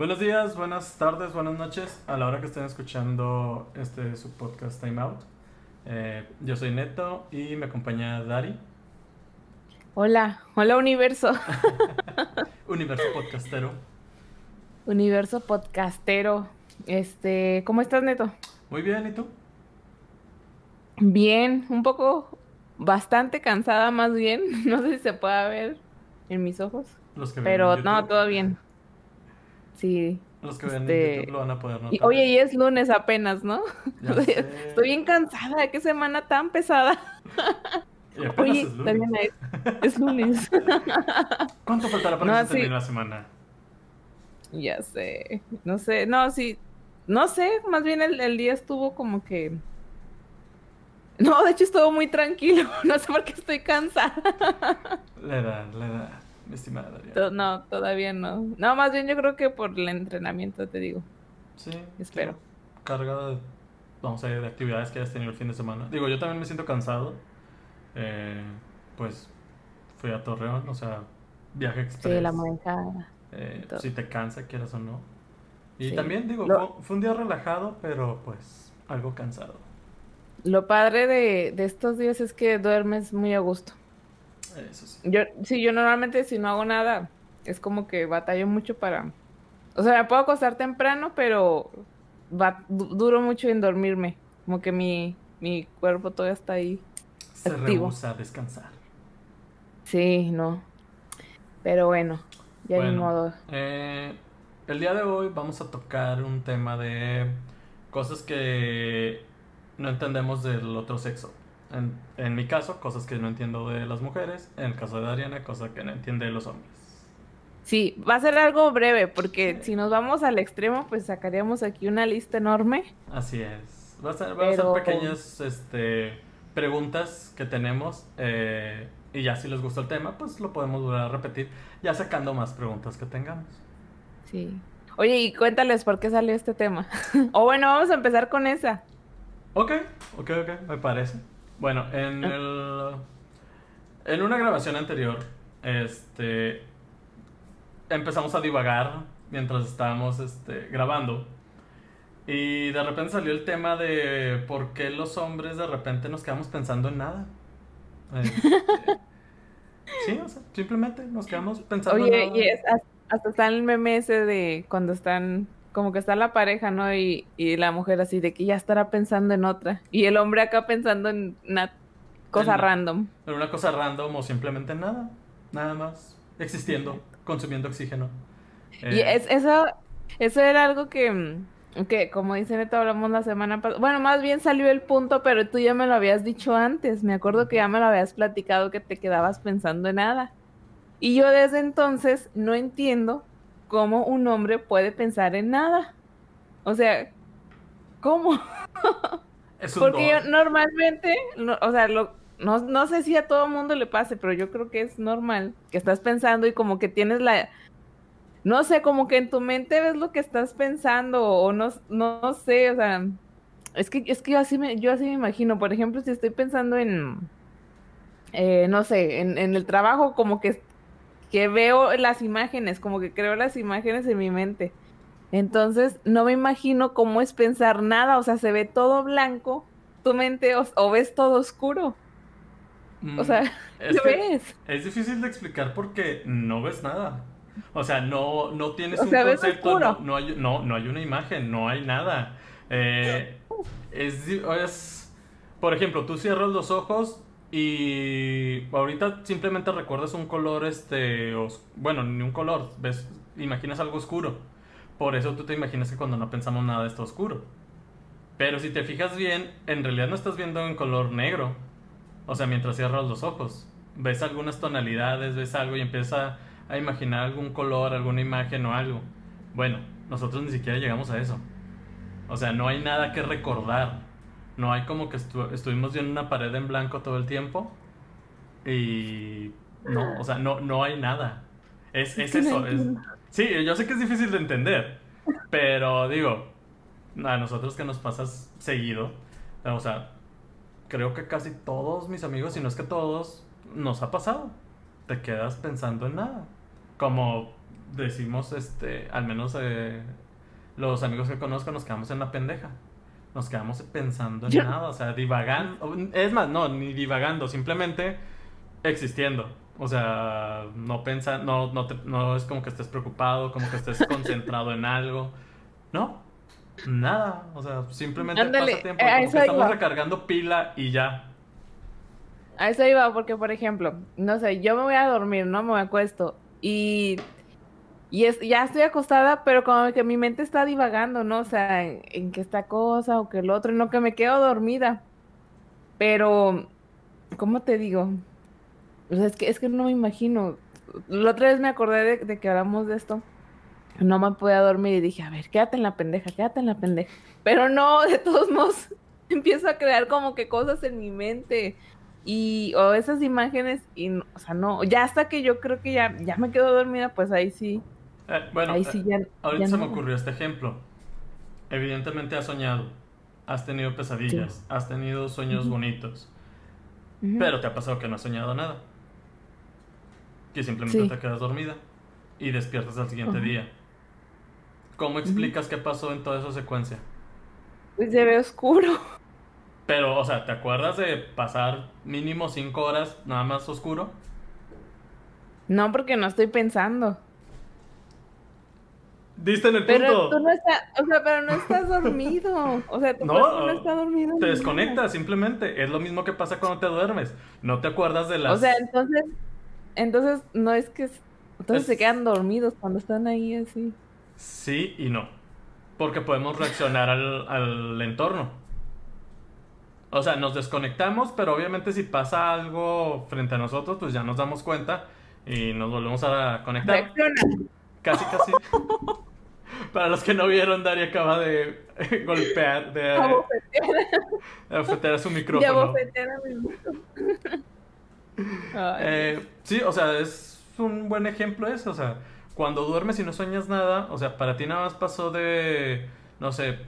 Buenos días, buenas tardes, buenas noches a la hora que estén escuchando este su podcast Time Out. Eh, yo soy Neto y me acompaña Dari. Hola, hola universo. universo podcastero. Universo podcastero. Este, ¿cómo estás, Neto? Muy bien, ¿y tú? Bien, un poco bastante cansada más bien. No sé si se puede ver en mis ojos. Los que pero no, todo bien. Sí. Los que ven en este, YouTube lo van a poder notar. oye, y es lunes apenas, ¿no? Estoy bien cansada. Qué semana tan pesada. oye, es lunes. es, lunes. ¿Cuánto faltará para que se la semana? Ya sé. No sé. No, sí. No sé. Más bien el, el día estuvo como que. No, de hecho estuvo muy tranquilo. No sé por qué estoy cansada. La edad, la edad estimada No, todavía no. No, más bien yo creo que por el entrenamiento, te digo. Sí. Espero. Carga de, vamos a de actividades que hayas tenido el fin de semana. Digo, yo también me siento cansado. Eh, pues fui a Torreón, o sea, viaje express. Sí, la manejada. Eh, si te cansa, quieras o no. Y también, digo, fue, fue un día relajado, pero pues algo cansado. Lo padre de, de estos días es que duermes muy a gusto. Eso sí. Yo, sí, yo normalmente si no hago nada, es como que batallo mucho para... O sea, me puedo acostar temprano, pero va, duro mucho en dormirme. Como que mi, mi cuerpo todavía está ahí. Se activo. a descansar. Sí, no. Pero bueno, ya bueno, ni modo. Eh, el día de hoy vamos a tocar un tema de cosas que no entendemos del otro sexo. En, en, mi caso, cosas que no entiendo de las mujeres. En el caso de Ariana, cosas que no entiende de los hombres. Sí, va a ser algo breve, porque si nos vamos al extremo, pues sacaríamos aquí una lista enorme. Así es. Va a ser, va a ser pequeñas este, preguntas que tenemos. Eh, y ya si les gusta el tema, pues lo podemos volver a repetir, ya sacando más preguntas que tengamos. Sí. Oye, y cuéntales por qué salió este tema. o bueno, vamos a empezar con esa. Ok, ok, ok, me parece. Bueno, en ah. el. En una grabación anterior, este. Empezamos a divagar mientras estábamos este, grabando. Y de repente salió el tema de por qué los hombres de repente nos quedamos pensando en nada. Este, sí, o sea, simplemente nos quedamos pensando en nada. Oye, hasta está el meme ese de cuando están como que está la pareja, ¿no? Y, y, la mujer así de que ya estará pensando en otra. Y el hombre acá pensando en una cosa random. En una cosa random o simplemente nada. Nada más. Existiendo, consumiendo oxígeno. Y eh, es, eso, eso era algo que, que, como dice Neto, hablamos la semana pasada. Bueno, más bien salió el punto, pero tú ya me lo habías dicho antes. Me acuerdo que ya me lo habías platicado que te quedabas pensando en nada. Y yo desde entonces no entiendo cómo un hombre puede pensar en nada. O sea, ¿cómo? Porque yo normalmente, o sea, lo, no, no sé si a todo mundo le pase, pero yo creo que es normal que estás pensando y como que tienes la, no sé, como que en tu mente ves lo que estás pensando o no, no, sé, o sea, es que, es que yo así me, yo así me imagino, por ejemplo, si estoy pensando en, eh, no sé, en, en el trabajo, como que que veo las imágenes, como que creo las imágenes en mi mente. Entonces, no me imagino cómo es pensar nada, o sea, se ve todo blanco, tu mente, o, ves todo oscuro. o sea, mm, ¿qué ves? Es difícil de explicar porque no ves nada. O sea, no, no tienes un concepto, no, hay, no, no hay una imagen, no hay nada. Eh, es, es, por ejemplo, tú cierras los ojos y ahorita simplemente recuerdas un color, este, bueno, ni un color, ves, imaginas algo oscuro. Por eso tú te imaginas que cuando no pensamos nada está oscuro. Pero si te fijas bien, en realidad no estás viendo en color negro. O sea, mientras cierras los ojos. Ves algunas tonalidades, ves algo y empiezas a imaginar algún color, alguna imagen o algo. Bueno, nosotros ni siquiera llegamos a eso. O sea, no hay nada que recordar. No hay como que estuvimos viendo una pared en blanco todo el tiempo y no, o sea, no, no hay nada. Es, es eso. sí, yo sé que es difícil de entender, pero digo, a nosotros que nos pasas seguido, o sea, creo que casi todos mis amigos, si no es que todos, nos ha pasado. Te quedas pensando en nada. Como decimos, este, al menos eh, los amigos que conozco nos quedamos en la pendeja. Nos quedamos pensando en nada, o sea, divagando. Es más, no, ni divagando, simplemente existiendo. O sea, no pensa, no, no, no es como que estés preocupado, como que estés concentrado en algo. No, nada. O sea, simplemente pasa tiempo. Como que estamos recargando pila y ya. A eso iba, porque por ejemplo, no sé, yo me voy a dormir, ¿no? Me acuesto y, y es, ya estoy acostada, pero como que mi mente está divagando, ¿no? O sea, en, que esta cosa o que el otro, no que me quedo dormida. Pero, ¿cómo te digo? O sea, es que, es que no me imagino. La otra vez me acordé de, que hablamos de esto. No me podía dormir y dije, a ver, quédate en la pendeja, quédate en la pendeja. Pero no, de todos modos, empiezo a crear como que cosas en mi mente y o esas imágenes y o sea no ya hasta que yo creo que ya ya me quedo dormida pues ahí sí eh, bueno ahí sí eh, ya, ahorita se me ocurrió este ejemplo. Evidentemente has soñado has tenido pesadillas has tenido sueños bonitos pero te ha pasado que no has soñado nada que simplemente te quedas dormida y despiertas al siguiente día. ¿cómo explicas qué pasó en toda esa secuencia? pues se ve oscuro. Pero, o sea, ¿te acuerdas de pasar mínimo cinco horas nada más oscuro? No, porque no estoy pensando. Diste en el pero punto. Tú no estás, o sea, pero no estás dormido. O sea, tu no, no está dormido. Te desconectas simplemente. Es lo mismo que pasa cuando te duermes. No te acuerdas de las. O sea, entonces, entonces no es que, entonces se quedan dormidos cuando están ahí así. Sí y no, porque podemos reaccionar al, al entorno. O sea, nos desconectamos, pero obviamente si pasa algo frente a nosotros, pues ya nos damos cuenta y nos volvemos a conectar. Casi, casi. Para los que no vieron, Daria acaba de golpear, de, abofetear a su micrófono. De a mi micrófono. eh, sí, o sea, es un buen ejemplo eso. O sea, cuando duermes y no sueñas nada, o sea, para ti nada más pasó de, no sé,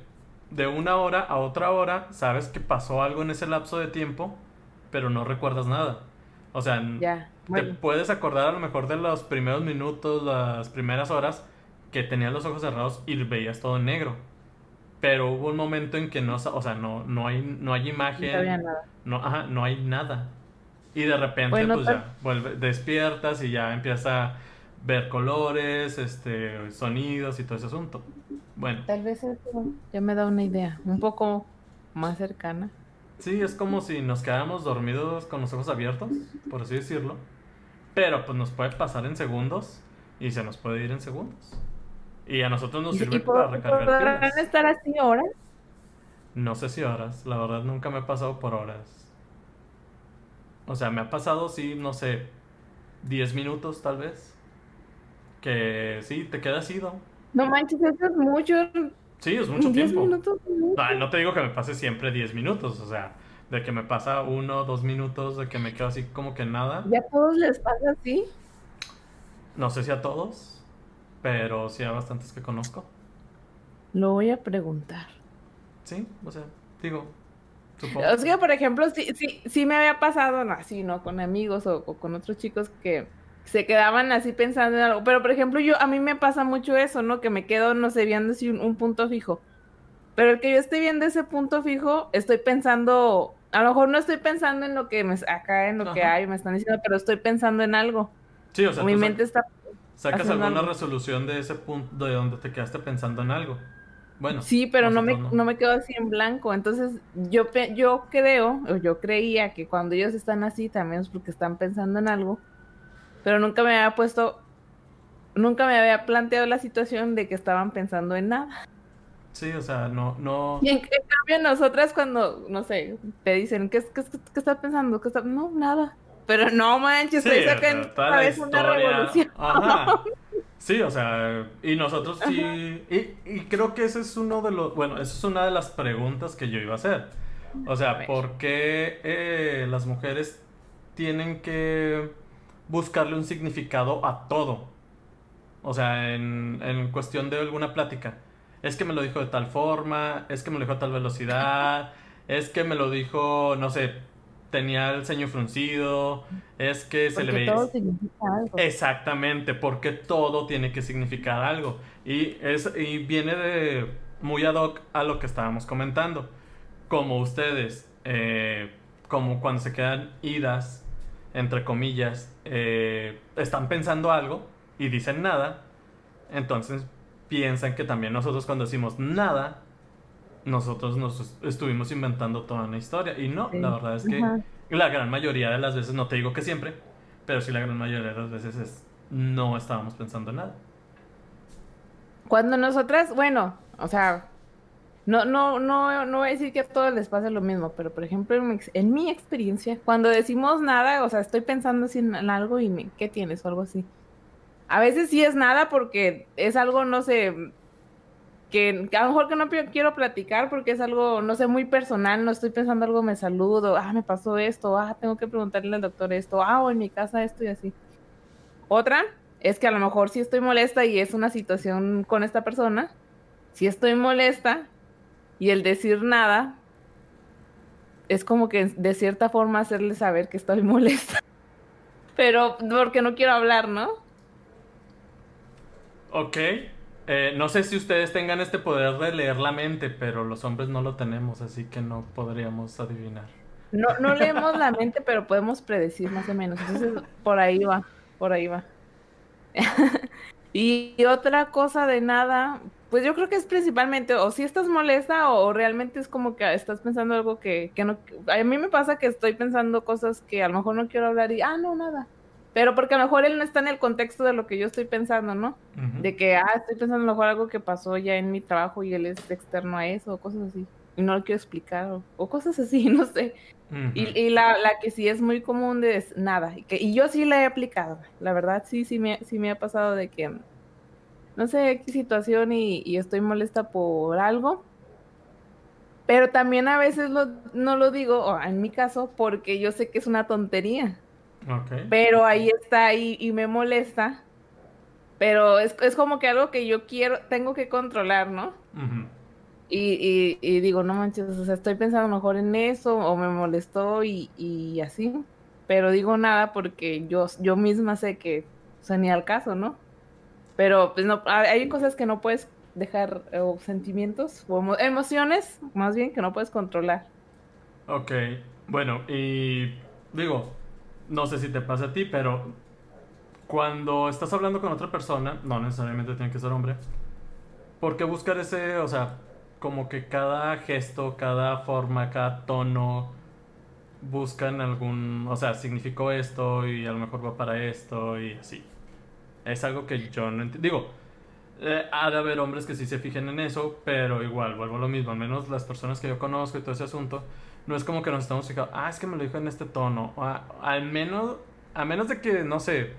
de una hora a otra hora, sabes que pasó algo en ese lapso de tiempo, pero no recuerdas nada. O sea, te puedes acordar a lo mejor de los primeros minutos, las primeras horas, que tenías los ojos cerrados y veías todo en negro. Pero hubo un momento en que no, o sea, no, no hay, no hay imagen. No, ajá, no hay nada. Y de repente, pues ya, vuelve, despiertas y ya empiezas a ver colores, este, sonidos y todo ese asunto. Bueno. Tal vez eso ya me da una idea, un poco más cercana. Sí, es como si nos quedáramos dormidos con los ojos abiertos, por así decirlo. Pero pues nos puede pasar en segundos y se nos puede ir en segundos. Y a nosotros nos sirve para recargar ¿Podrán estar así horas? No sé si horas, la verdad nunca me ha pasado por horas. O sea, me ha pasado, sí, no sé, 10 minutos tal vez. Que sí, te quedas ido. No manches, eso es mucho. Sí, es mucho tiempo. Minutos, no, no te digo que me pase siempre 10 minutos, o sea, de que me pasa uno, dos minutos, de que me quedo así como que nada. ¿Ya a todos les pasa así? No sé si a todos, pero sí a bastantes que conozco. Lo voy a preguntar. Sí, o sea, digo, supongo. O sea, por ejemplo, sí, sí, sí me había pasado así, ¿no? Con amigos o con otros chicos que se quedaban así pensando en algo. Pero, por ejemplo, yo a mí me pasa mucho eso, ¿no? Que me quedo, no sé, viendo así un, punto fijo. Pero el que yo esté viendo ese punto fijo, estoy pensando, a lo mejor no estoy pensando en lo que me, acá en lo que hay, me están diciendo, pero estoy pensando en algo. Sí, o sea, mi mente está... Sacas alguna resolución de ese punto de donde te quedaste pensando en algo. Bueno. Sí, pero no me, no. me quedo así en blanco. Entonces, yo, yo creo, o yo creía que cuando ellos están así, también es porque están pensando en algo pero nunca me había puesto, nunca me había planteado la situación de que estaban pensando en nada. Sí, o sea, no, no. Y en, cambio nosotras cuando, no sé, te dicen, ¿qué, qué, qué estás pensando? ¿Qué está? No, nada. Pero no manches, estoy sacando una revolución. Ajá. Sí, o sea, y nosotros sí, y, y, creo que ese es uno de los, bueno, esa es una de las preguntas que yo iba a hacer. O sea, ¿por qué eh, las mujeres tienen que buscarle un significado a todo. O sea, en, en cuestión de alguna plática. Es que me lo dijo de tal forma, es que me lo dijo a tal velocidad, es que me lo dijo, no sé, tenía el ceño fruncido, es que se le ve... Todo significa algo. Exactamente, porque todo tiene que significar algo. Y, es, y viene de muy ad hoc a lo que estábamos comentando. Como ustedes, eh, como cuando se quedan idas, entre comillas, eh, están pensando algo y dicen nada, entonces piensan que también nosotros cuando decimos nada, nosotros nos estuvimos inventando toda una historia. Y no, la verdad es que la gran mayoría de las veces, no te digo que siempre, pero sí la gran mayoría de las veces es, no estábamos pensando en nada. Cuando nosotras, bueno, o sea, no, no, no, no voy a decir que a todos les pase lo mismo, pero por ejemplo, en mi, experiencia, cuando decimos nada, o sea, estoy pensando en algo y me, ¿qué tienes? o algo así. A veces sí es nada porque es algo, no sé, que, a lo mejor que no quiero platicar porque es algo, no sé, muy personal, no estoy pensando algo, me saludo, ah, me pasó esto, ah, tengo que preguntarle al doctor esto, ah, o en mi casa esto y así. Otra es que a lo mejor sí estoy molesta y es una situación con esta persona, si estoy molesta y el decir nada es como que de cierta forma hacerle saber que estoy molesta. Pero porque no quiero hablar, ¿no? Ok. Eh, no sé si ustedes tengan este poder de leer la mente, pero los hombres no lo tenemos, así que no podríamos adivinar. No, no leemos la mente, pero podemos predecir más o menos. Entonces, por ahí va, por ahí va. y otra cosa de nada, pues yo creo que es principalmente o si estás molesta o, realmente es como que estás pensando algo que, que no... A mí me pasa que estoy pensando cosas que a lo mejor no quiero hablar y, ah, no, nada. Pero porque a lo mejor él no está en el contexto de lo que yo estoy pensando, ¿no? De que, ah, estoy pensando a lo mejor algo que pasó ya en mi trabajo y él es externo a eso, o cosas así. Y no lo quiero explicar, o, cosas así, no sé. Y, la, la, que sí es muy común de es nada. Y, que, y yo sí la he aplicado. La verdad, sí, sí me, sí me ha pasado de que, no sé qué situación y, y estoy molesta por algo. Pero también a veces lo, no lo digo, o en mi caso, porque yo sé que es una tontería. Pero ahí está y, me molesta. Pero es, es, como que algo que yo quiero, tengo que controlar, ¿no? y, y, digo, no manches, o sea, estoy pensando mejor en eso, o me molestó y, y así. Pero digo nada porque yo, yo misma sé que, o sea, ni al caso, ¿no? Pero pues no, hay cosas que no puedes dejar, o sentimientos, o emociones, más bien, que no puedes controlar. Ok, bueno, y digo, no sé si te pasa a ti, pero cuando estás hablando con otra persona, no necesariamente tiene que ser hombre, ¿por qué buscar ese, o sea, como que cada gesto, cada forma, cada tono buscan algún, o sea, significó esto y a lo mejor va para esto y así? Es algo que yo no entiendo. Digo, eh, ha de haber hombres que sí se fijen en eso, pero igual, vuelvo a lo mismo, al menos las personas que yo conozco y todo ese asunto, no es como que nos estamos fijando, ah, es que me lo dijo en este tono. al menos, a menos de que, no sé,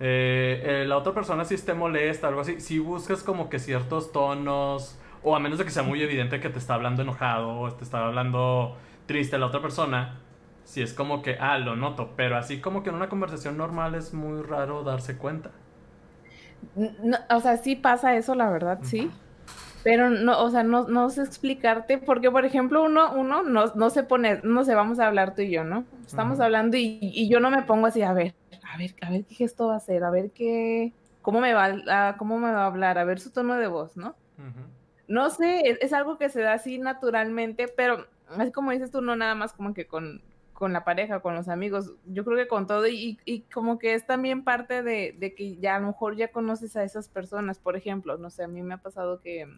eh, eh, la otra persona sí esté molesta, algo así, si buscas como que ciertos tonos, o a menos de que sea muy evidente que te está hablando enojado o te está hablando triste la otra persona, si es como que, ah, lo noto, pero así como que en una conversación normal es muy raro darse cuenta. o sea, sí pasa eso, la verdad, sí. Pero no, o sea, no, no sé explicarte, porque por ejemplo, uno, uno no, no se pone, no sé, vamos a hablar tú y yo, ¿no? Estamos hablando y, y, yo no me pongo así, a ver, a ver, a ver qué gesto va a hacer, a ver qué, cómo me va, a, cómo me va a hablar, a ver su tono de voz, ¿no? No sé, es, es, algo que se da así naturalmente, pero así como dices tú, no nada más como que con, con la pareja, con los amigos, yo creo que con todo y, y como que es también parte de, de, que ya a lo mejor ya conoces a esas personas, por ejemplo, no sé, a mí me ha pasado que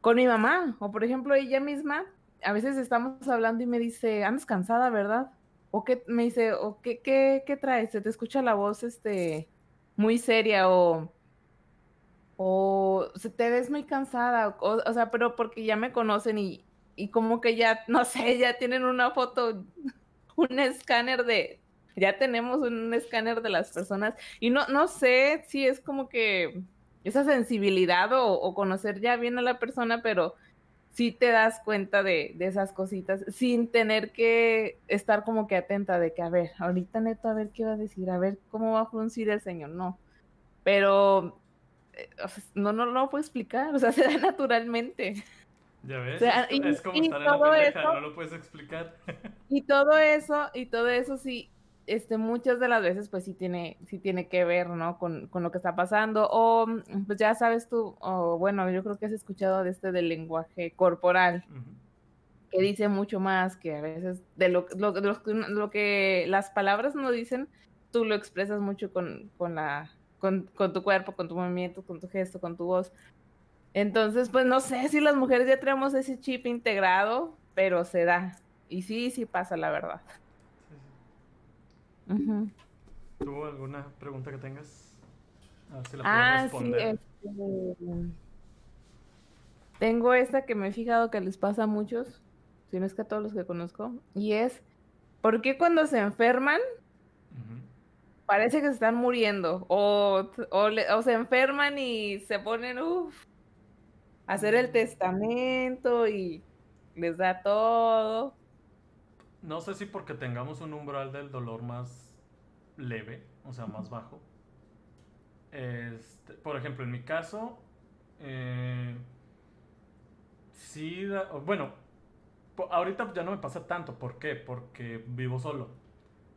con mi mamá, o por ejemplo ella misma, a veces estamos hablando y me dice, andas cansada, ¿verdad? O que me dice, o qué, qué, qué traes, se te escucha la voz este muy seria o o se te ves muy cansada, o, o sea, pero porque ya me conocen y, y como que ya, no sé, ya tienen una foto, un escáner de, ya tenemos un escáner de las personas y no, no sé si es como que esa sensibilidad o, conocer ya bien a la persona, pero sí te das cuenta de, esas cositas sin tener que estar como que atenta de que, a ver, ahorita neto, a ver qué va a decir, a ver cómo va a fruncir el señor, no. Pero eh, no, no, no lo puedo explicar, o sea, se da naturalmente. Ya ves, es como estar en la pendeja, no lo puedes explicar. Y todo eso, y todo eso sí, este, muchas de las veces pues sí tiene, sí tiene que ver, ¿no? Con, lo que está pasando. O pues ya sabes tú, o bueno, yo creo que has escuchado de este del lenguaje corporal, que dice mucho más que a veces de lo, lo, lo, que las palabras no dicen, tú lo expresas mucho con, con la, con, con tu cuerpo, con tu movimiento, con tu gesto, con tu voz. Entonces, pues no sé si las mujeres ya tenemos ese chip integrado, pero se da. Y sí, sí pasa, la verdad. ¿Tú alguna pregunta que tengas? A ver si la ah, responder. sí. Este... Tengo esta que me he fijado que les pasa a muchos, si no es que a todos los que conozco, y es, ¿por qué cuando se enferman parece que se están muriendo? O, o, se enferman y se ponen, uff, hacer el testamento y les da todo. No sé si porque tengamos un umbral del dolor más leve, o sea, más bajo. Este, por ejemplo, en mi caso, eh, sí, bueno, ahorita ya no me pasa tanto. ¿Por qué? Porque vivo solo.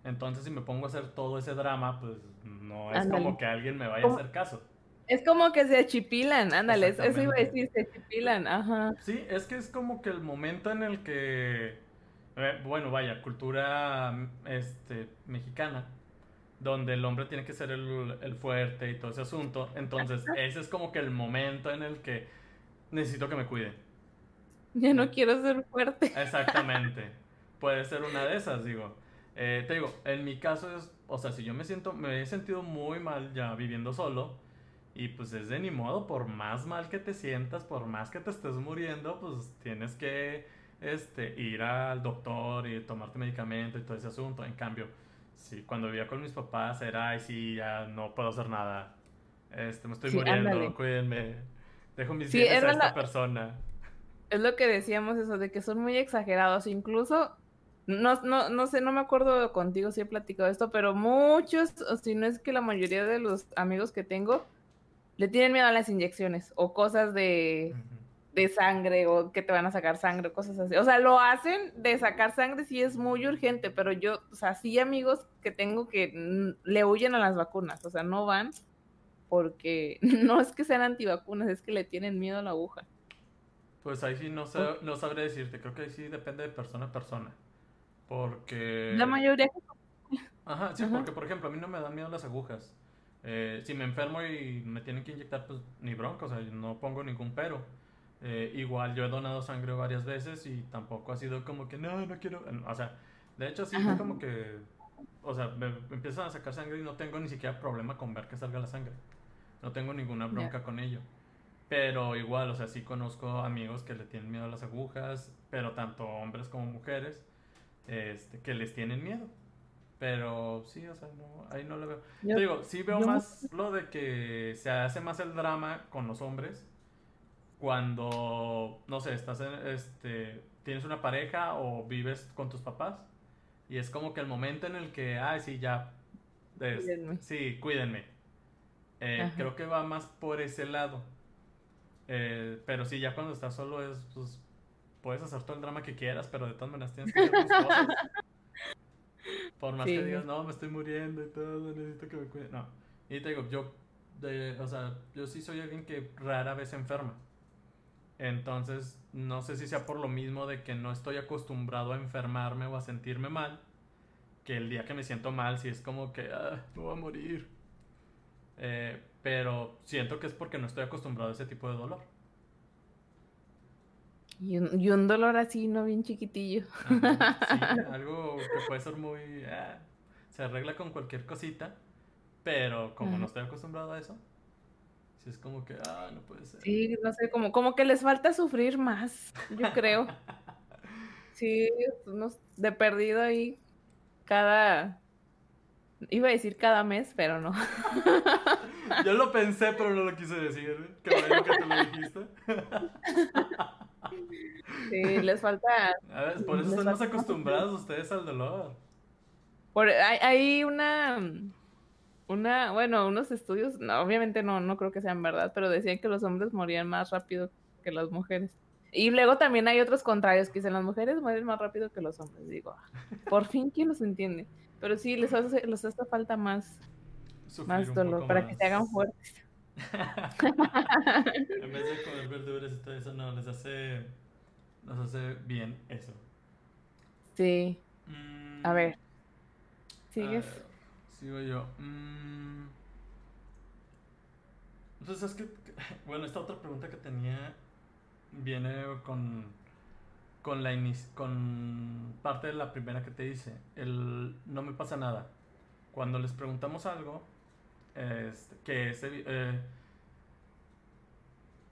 Entonces, si me pongo a hacer todo ese drama, pues no es como que alguien me vaya a hacer caso. Es como que se achipilan, ándale, eso iba a decir, se achipilan, ajá. Sí, es que es como que el momento en el que, bueno, vaya, cultura este, mexicana, donde el hombre tiene que ser el, fuerte y todo ese asunto, entonces ese es como que el momento en el que necesito que me cuiden. Ya no quiero ser fuerte. Exactamente, puede ser una de esas, digo. Eh, te digo, en mi caso es, o sea, si yo me siento, me he sentido muy mal ya viviendo solo, y pues es de ni modo, por más mal que te sientas, por más que te estés muriendo, pues tienes que este, ir al doctor y tomarte medicamento y todo ese asunto. En cambio, si cuando vivía con mis papás era, ay, sí, ya no puedo hacer nada. Este, me estoy muriendo, cuídenme. Dejo mis sí, a esta persona. Es lo que decíamos eso, de que son muy exagerados. Incluso, no, no, no sé, no me acuerdo contigo si he platicado esto, pero muchos, o si no es que la mayoría de los amigos que tengo, le tienen miedo a las inyecciones o cosas de, sangre o que te van a sacar sangre, cosas así. O sea, lo hacen de sacar sangre si es muy urgente, pero yo, o sea, sí amigos que tengo que le huyen a las vacunas, o sea, no van porque no es que sean antivacunas, es que le tienen miedo a la aguja. Pues ahí sí no, sé, no sabré decirte, creo que ahí sí depende de persona a persona. Porque... La mayoría... Ajá, sí, porque por ejemplo a mí no me dan miedo las agujas. Eh, si me enfermo y me tienen que inyectar, pues ni bronca, o sea, no pongo ningún pero. Eh, igual yo he donado sangre varias veces y tampoco ha sido como que no, no quiero. O sea, de hecho, sí es como que. O sea, me, empiezan a sacar sangre y no tengo ni siquiera problema con ver que salga la sangre. No tengo ninguna bronca con ello. Pero igual, o sea, sí conozco amigos que le tienen miedo a las agujas, pero tanto hombres como mujeres, este, que les tienen miedo. Pero sí, o sea, no, ahí no lo veo. Yo, digo, sí veo más lo de que se hace más el drama con los hombres cuando, no sé, estás en, este, tienes una pareja o vives con tus papás y es como que el momento en el que, ay, sí, ya, sí, cuídenme. Eh, creo que va más por ese lado. Eh, pero sí, ya cuando estás solo es, pues, puedes hacer todo el drama que quieras, pero de todas maneras tienes que hacer tus cosas. Por más que digas, no, me estoy muriendo y todo, necesito que me cuide. No. Y te digo, yo, o sea, yo sí soy alguien que rara vez enferma. Entonces, no sé si sea por lo mismo de que no estoy acostumbrado a enfermarme o a sentirme mal, que el día que me siento mal, sí es como que, ah, me voy a morir. Eh, pero siento que es porque no estoy acostumbrado a ese tipo de dolor. Y un, dolor así, no bien chiquitillo. sí, algo que puede ser muy... Ah, se arregla con cualquier cosita, pero como no estoy acostumbrado a eso, sí es como que, ah, no puede ser. Sí, no sé, como, como que les falta sufrir más, yo creo. sí, de perdido ahí cada... Iba a decir cada mes, pero no. Yo lo pensé, pero no lo quise decir. Qué bueno que te lo dijiste. Sí, les falta. A ver, por eso están más acostumbrados ustedes al dolor. Por, hay, una. Una, bueno, unos estudios, no, obviamente no, no creo que sean verdad, pero decían que los hombres morían más rápido que las mujeres. Y luego también hay otros contrarios que dicen las mujeres mueren más rápido que los hombres. Digo, por fin, ¿quién los entiende? Pero sí, les hace, les hace falta más, más dolor para que se hagan fuertes. en vez de comer verduras y todo eso, no, les hace, les hace bien eso. Sí. Mm. a ver. ¿Sigues? sigo yo. Mm. Entonces es que, bueno, esta otra pregunta que tenía viene con con la con parte de la primera que te hice, el no me pasa nada. Cuando les preguntamos algo, este, que es, eh,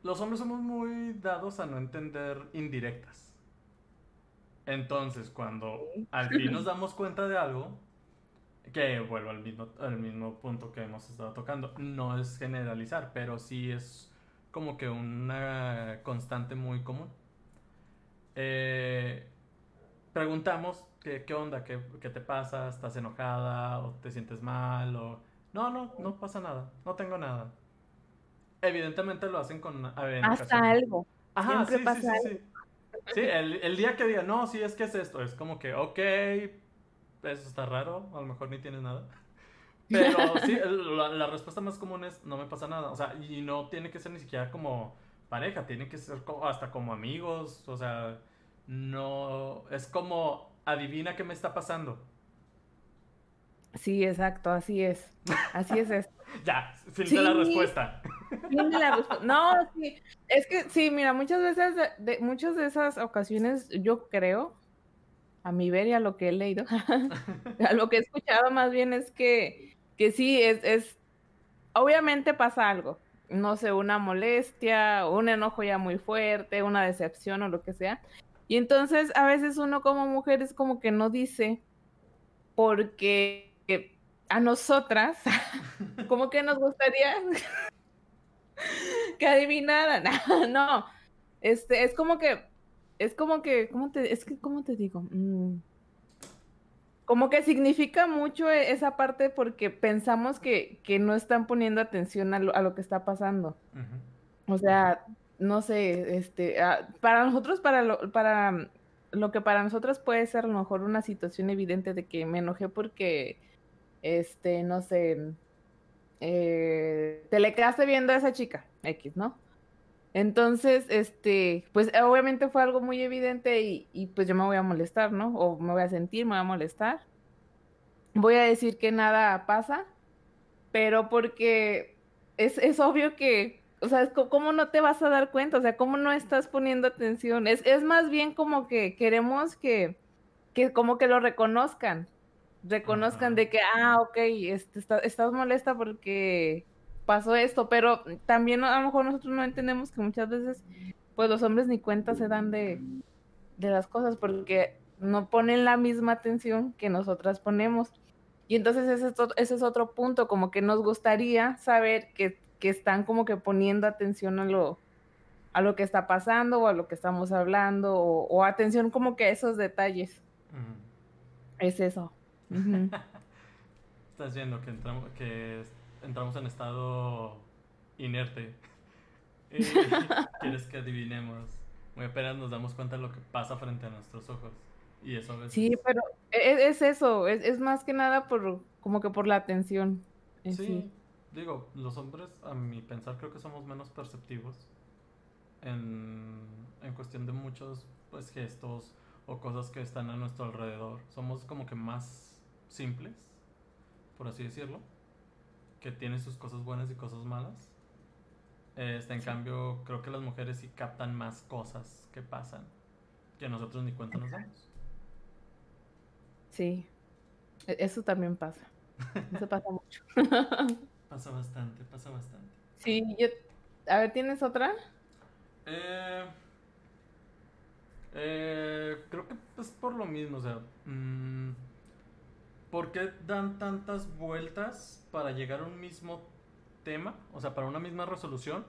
los hombres somos muy dados a no entender indirectas. Entonces, cuando al fin nos damos cuenta de algo, que vuelvo al mismo, al mismo punto que hemos estado tocando, no es generalizar, pero sí es como que una constante muy común. Eh, preguntamos qué, qué onda, ¿Qué, qué, te pasa, estás enojada o te sientes mal o... No, no, no pasa nada, no tengo nada. Evidentemente lo hacen con... Hasta algo. Ajá, sí, sí, sí, sí, el, el, día que diga, no, sí, es que es esto, es como que, ok, eso está raro, a lo mejor ni tienes nada. Pero sí, la, respuesta más común es no me pasa nada. O sea, y no tiene que ser ni siquiera como pareja, tiene que ser hasta como amigos. O sea, no. Es como adivina qué me está pasando. Sí, exacto, así es. Así es esto. ya. Fin de la respuesta. No. Es que sí, mira, muchas veces, de, muchas de esas ocasiones, yo creo, a mi ver y a lo que he leído, a lo que he escuchado más bien es que que sí, es, es, obviamente pasa algo, no sé, una molestia, un enojo ya muy fuerte, una decepción o lo que sea. Y entonces a veces uno como mujer es como que no dice porque a nosotras como que nos gustaría que adivinaran. no, este es como que es como que ¿cómo te es que cómo te digo? Mm, como que significa mucho e, esa parte porque pensamos que, no están poniendo atención a lo, que está pasando. O sea, no sé, este, ah, para nosotros, para lo, para lo que para nosotros puede ser a lo mejor una situación evidente de que me enojé porque, este, no sé, eh, te le quedaste viendo a esa chica, X, ¿no? Entonces, este, pues obviamente fue algo muy evidente y, y, pues yo me voy a molestar, ¿no? O me voy a sentir, me voy a molestar. Voy a decir que nada pasa, pero porque es, es obvio que, o sea, ¿cómo no te vas a dar cuenta? O sea, ¿cómo no estás poniendo atención? Es, es más bien como que queremos que, que como que lo reconozcan, reconozcan de que, ah, ok, este, estás molesta porque pasó esto, pero también a lo mejor nosotros no entendemos que muchas veces, pues los hombres ni cuenta se dan de, las cosas porque no ponen la misma atención que nosotras ponemos. Y entonces ese es, ese es otro punto, como que nos gustaría saber que, están como que poniendo atención a lo, a lo que está pasando o a lo que estamos hablando o, atención como que a esos detalles. Es eso. Estás viendo que entramos, que entramos en estado inerte. quieres que adivinemos. Muy apenas nos damos cuenta de lo que pasa frente a nuestros ojos. Y eso a veces... Sí, pero e, e, es, eso, es, más que nada por como que por la atención. Sí, digo, los hombres a mi pensar creo que somos menos perceptivos en, en cuestión de muchos pues gestos o cosas que están a nuestro alrededor. Somos como que más simples, por así decirlo que tiene sus cosas buenas y cosas malas. Este, en cambio, creo que las mujeres sí captan más cosas que pasan, que nosotros ni cuenta nos damos. Sí, e, eso también pasa. Eso pasa mucho. pasa bastante, pasa bastante. Sí, yo... A ver, ¿tienes otra? Eh, eh, creo que es por lo mismo, o sea, mmm, ¿por qué dan tantas vueltas para llegar a un mismo tema? O sea, para una misma resolución.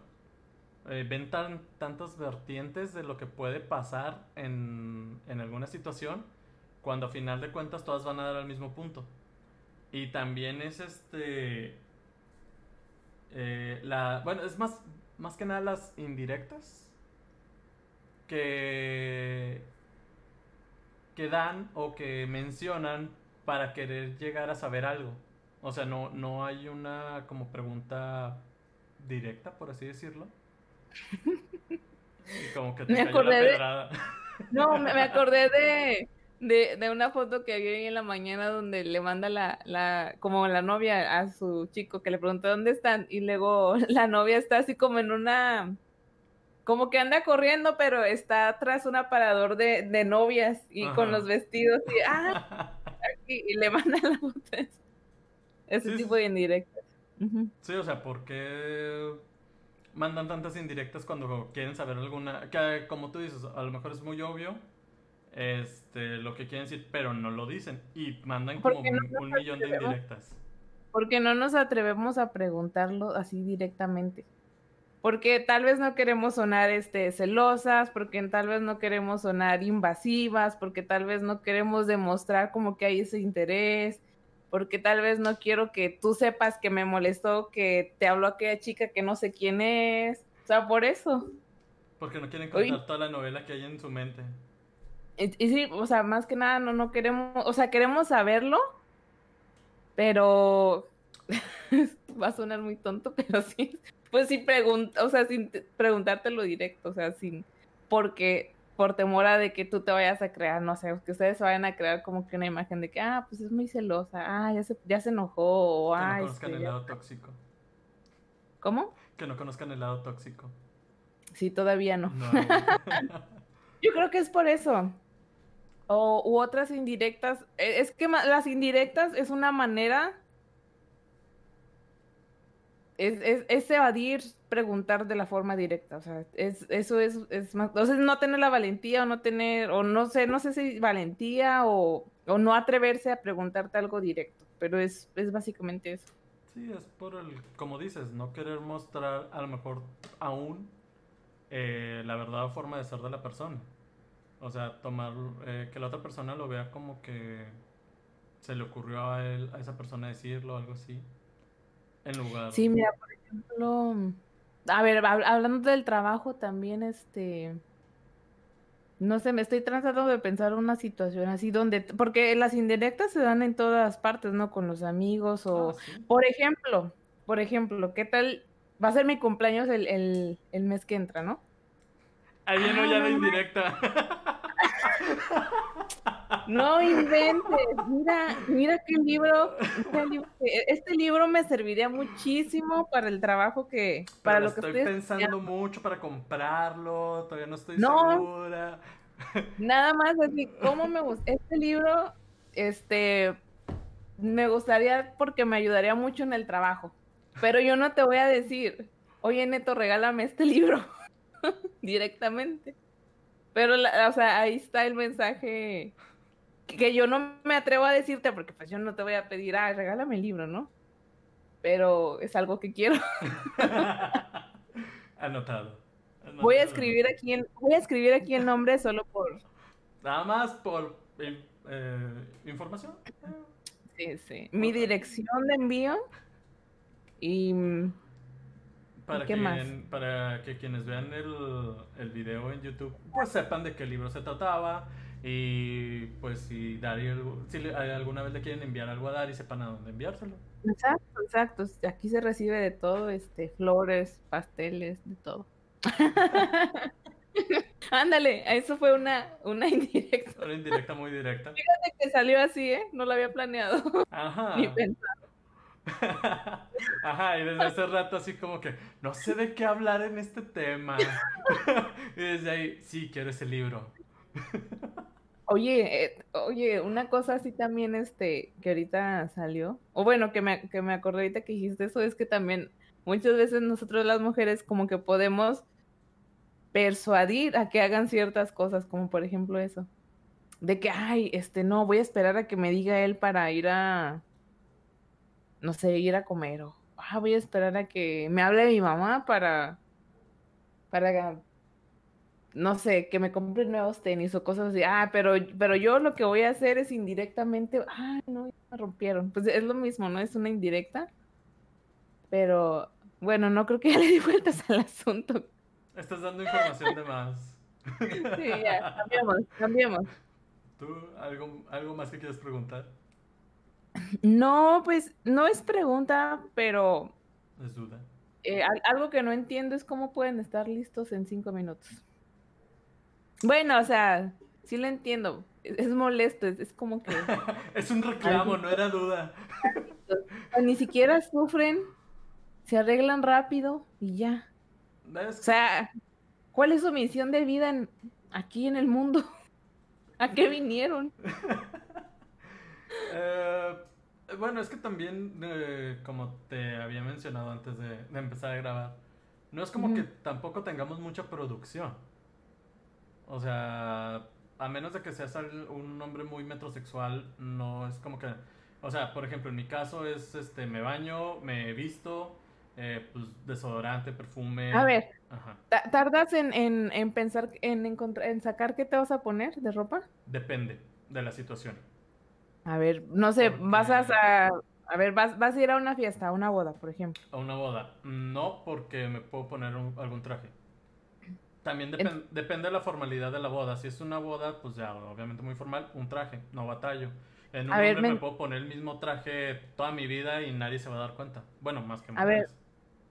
Eh, ven tan, tantas vertientes de lo que puede pasar en, en alguna situación cuando a final de cuentas todas van a dar al mismo punto. Y también es este... Eh, la, bueno, es más, más que nada las indirectas. que, que dan o que mencionan para querer llegar a saber algo. O sea, no, no hay una como pregunta directa, por así decirlo. como que te me acordé la No, me, acordé de, de, de, una foto que vi en la mañana donde le manda la, la, como la novia a su chico que le pregunta dónde están y luego la novia está así como en una, como que anda corriendo pero está tras un aparador de, de novias y con los vestidos y, ah, y le manda la foto. Ese tipo de indirectas. Sí, o sea, ¿por qué mandan tantas indirectas cuando quieren saber alguna? Que como tú dices, a lo mejor es muy obvio este, lo que quieren decir, pero no lo dicen. Y mandan como un, millón de indirectas. Porque no nos atrevemos a preguntarlo así directamente. Porque tal vez no queremos sonar este, celosas, porque tal vez no queremos sonar invasivas, porque tal vez no queremos demostrar como que hay ese interés porque tal vez no quiero que tú sepas que me molestó que te habló aquella chica que no sé quién es. O sea, por eso. Porque no quieren contar toda la novela que hay en su mente. Y, sí, o sea, más que nada no, no queremos, o sea, queremos saberlo, pero va a sonar muy tonto, pero sí, pues sí pregunta, o sea, sin preguntártelo directo, o sea, sin, porque por temor a de que tú te vayas a crear, no sé, que ustedes vayan a crear como que una imagen de que, ah, pues es muy celosa, ah, ya se, ya se enojó, o Que no conozcan el lado tóxico. ¿Cómo? Que no conozcan el lado tóxico. Sí, todavía no. Yo creo que es por eso. O u otras indirectas. E, es que las indirectas es una manera es, es, es, evadir preguntar de la forma directa, o sea, es, eso es, es más, entonces no tener la valentía o no tener, o no sé, no sé si valentía o, o no atreverse a preguntarte algo directo, pero es, es básicamente eso. Sí, es por el, como dices, no querer mostrar a lo mejor aún eh, la verdad o forma de ser de la persona. O sea, tomar, eh, que la otra persona lo vea como que se le ocurrió a él, a esa persona decirlo, algo así. En lugar. Sí, mira, por ejemplo, a ver, hablando del trabajo también, este, no sé, me estoy tratando de pensar una situación así donde, porque las indirectas se dan en todas partes, ¿no? Con los amigos o, ah, por ejemplo, por ejemplo, ¿qué tal? Va a ser mi cumpleaños el, el, el mes que entra, ¿no? Ahí viene ya la indirecta. No inventes, mira, mira qué libro, este libro me serviría muchísimo para el trabajo que, para lo que estoy pensando mucho para comprarlo, todavía no estoy segura. Nada más así, ¿cómo me gusta? Este libro, este, me gustaría porque me ayudaría mucho en el trabajo, pero yo no te voy a decir, oye Neto, regálame este libro directamente. Pero, o sea, ahí está el mensaje que yo no me atrevo a decirte porque pues yo no te voy a pedir, ah, regálame el libro, ¿no? Pero es algo que quiero. Anotado. Voy a escribir aquí en, voy a escribir aquí el nombre solo por nada más por eh, información. Sí, sí. Mi dirección de envío y para, ¿Qué más? para que quienes vean el, el video en YouTube pues sepan de qué libro se trataba y pues si Dari, si alguna vez le quieren enviar algo a Dari, sepan a dónde enviárselo. Exacto, exacto. Aquí se recibe de todo, este, flores, pasteles, de todo. Ándale, eso fue una, una indirecta. Una indirecta muy directa. Fíjate que salió así, ¿eh? No lo había planeado. Ajá. Ni pensado. Ajá, y desde hace rato así como que no sé de qué hablar en este tema. y desde ahí, sí, quiero ese libro. Oye, eh, oye, una cosa así también, este, que ahorita salió, o bueno, que me, que me acordé ahorita que dijiste eso, es que también muchas veces nosotros las mujeres como que podemos persuadir a que hagan ciertas cosas, como por ejemplo eso, de que, ay, este, no, voy a esperar a que me diga él para ir a, no sé, ir a comer, o, ah, voy a esperar a que me hable mi mamá para, para no sé, que me compre nuevos tenis o cosas así. Ah, pero, pero yo lo que voy a hacer es indirectamente, ah, no, me rompieron. Pues es lo mismo, ¿no? Es una indirecta. Pero bueno, no creo que ya le di vueltas al asunto. Estás dando información de más. Sí, ya, cambiamos, cambiemos. ¿Tú algo, algo más que quieres preguntar? No, pues no es pregunta, pero... Es duda. Eh, algo que no entiendo es cómo pueden estar listos en cinco minutos. Bueno, o sea, sí lo entiendo. Es, molesto, es, como que... es un reclamo, no era duda. Ni siquiera sufren, se arreglan rápido y ya. O sea, ¿cuál es su misión de vida aquí en el mundo? ¿A qué vinieron? Eh, bueno, es que también, eh, como te había mencionado antes de, empezar a grabar, no es como que tampoco tengamos mucha producción. O sea, a menos de que seas un hombre muy metrosexual, no es como que... O sea, por ejemplo, en mi caso es, este, me baño, me visto, eh, pues desodorante, perfume. A ver, ¿tardas en, en, pensar, en, encontrar, en sacar qué te vas a poner de ropa? Depende de la situación. A ver, no sé, vas a, a ver, vas, vas a ir a una fiesta, a una boda, por ejemplo. A una boda. No, porque me puedo poner algún traje. También depende de la formalidad de la boda. Si es una boda, pues ya, obviamente muy formal, un traje, no batallo. En un hombre me... puedo poner el mismo traje toda mi vida y nadie se va a dar cuenta. Bueno, más que A ver,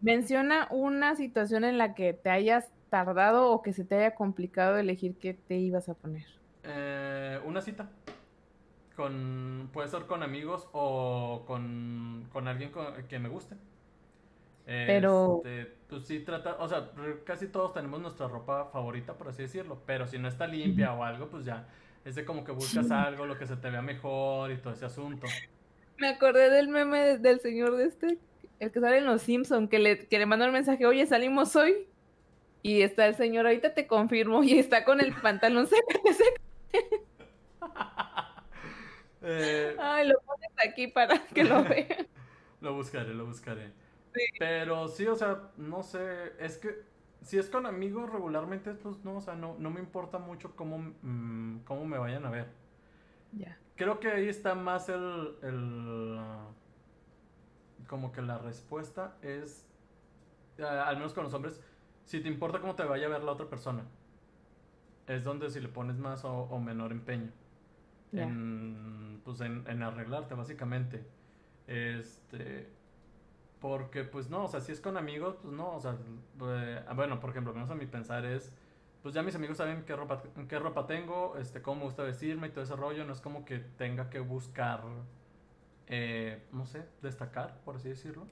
menciona una situación en la que te hayas tardado o que se te haya complicado elegir qué te ibas a poner. Eh, una cita. Con, puede ser con amigos o con, con alguien que me guste. Pero. Este, pues sí, trata. O sea, casi todos tenemos nuestra ropa favorita, por así decirlo. Pero si no está limpia o algo, pues ya. Es de como que buscas algo, lo que se te vea mejor y todo ese asunto. Me acordé del meme del señor de este, el que sale en Los Simpson, que le, que le manda un mensaje, oye, salimos hoy. Y está el señor, ahorita te confirmo, y está con el pantalón seco. eh, Ay, lo pones aquí para que lo vean. lo buscaré, lo buscaré. Pero sí, o sea, no sé, es que si es con amigos regularmente, pues no, o sea, no, no me importa mucho cómo, mm, cómo me vayan a ver. Ya. Creo que ahí está más el, el como que la respuesta es, al menos con los hombres, si te importa cómo te vaya a ver la otra persona. Es donde si le pones más o, menor empeño. En, pues en, en arreglarte, básicamente. Este, porque, pues no, o sea, si es con amigos, pues no, o sea, eh, bueno, por ejemplo, menos a mi pensar es, pues ya mis amigos saben qué ropa, qué ropa tengo, este, cómo me gusta vestirme y todo ese rollo, no es como que tenga que buscar, eh, no sé, destacar, por así decirlo.